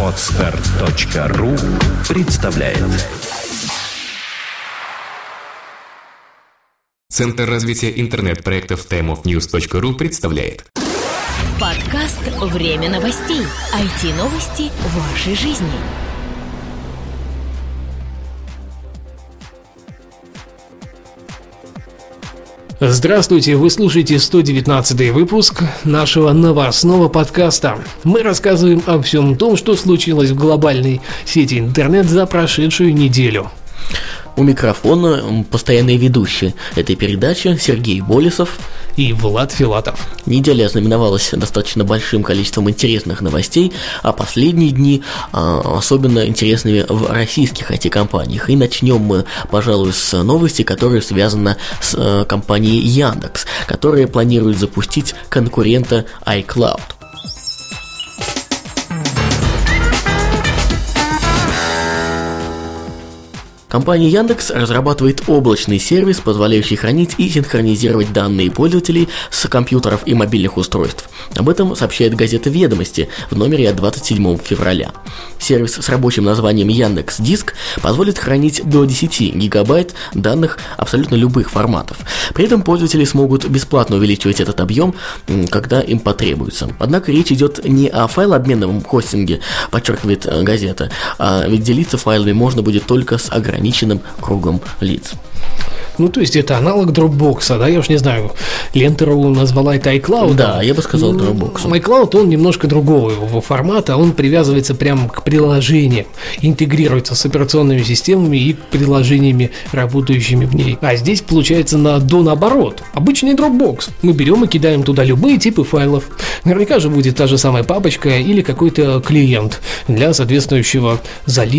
Отстар.ру представляет Центр развития интернет-проектов timeofnews.ru представляет Подкаст «Время новостей». IT-новости вашей жизни. Здравствуйте, вы слушаете 119 выпуск нашего новостного подкаста. Мы рассказываем о всем том, что случилось в глобальной сети интернет за прошедшую неделю. У микрофона постоянные ведущие этой передачи Сергей Болесов и Влад Филатов. Неделя ознаменовалась достаточно большим количеством интересных новостей, а последние дни а, особенно интересными в российских IT-компаниях. И начнем мы, пожалуй, с новости, которая связана с а, компанией Яндекс, которая планирует запустить конкурента iCloud. Компания Яндекс разрабатывает облачный сервис, позволяющий хранить и синхронизировать данные пользователей с компьютеров и мобильных устройств. Об этом сообщает газета «Ведомости» в номере от 27 февраля. Сервис с рабочим названием Яндекс Диск позволит хранить до 10 гигабайт данных абсолютно любых форматов. При этом пользователи смогут бесплатно увеличивать этот объем, когда им потребуется. Однако речь идет не о файлообменном хостинге, подчеркивает э, газета, а ведь делиться файлами можно будет только с ограниченным ограниченным кругом лиц. Ну, то есть это аналог Dropbox, да, я уж не знаю, Лента.ру назвала это iCloud. Да, я бы сказал Dropbox. iCloud, он немножко другого его формата, он привязывается прямо к приложениям, интегрируется с операционными системами и приложениями, работающими в ней. А здесь получается на до наоборот. Обычный Dropbox. Мы берем и кидаем туда любые типы файлов. Наверняка же будет та же самая папочка или какой-то клиент для соответствующего залива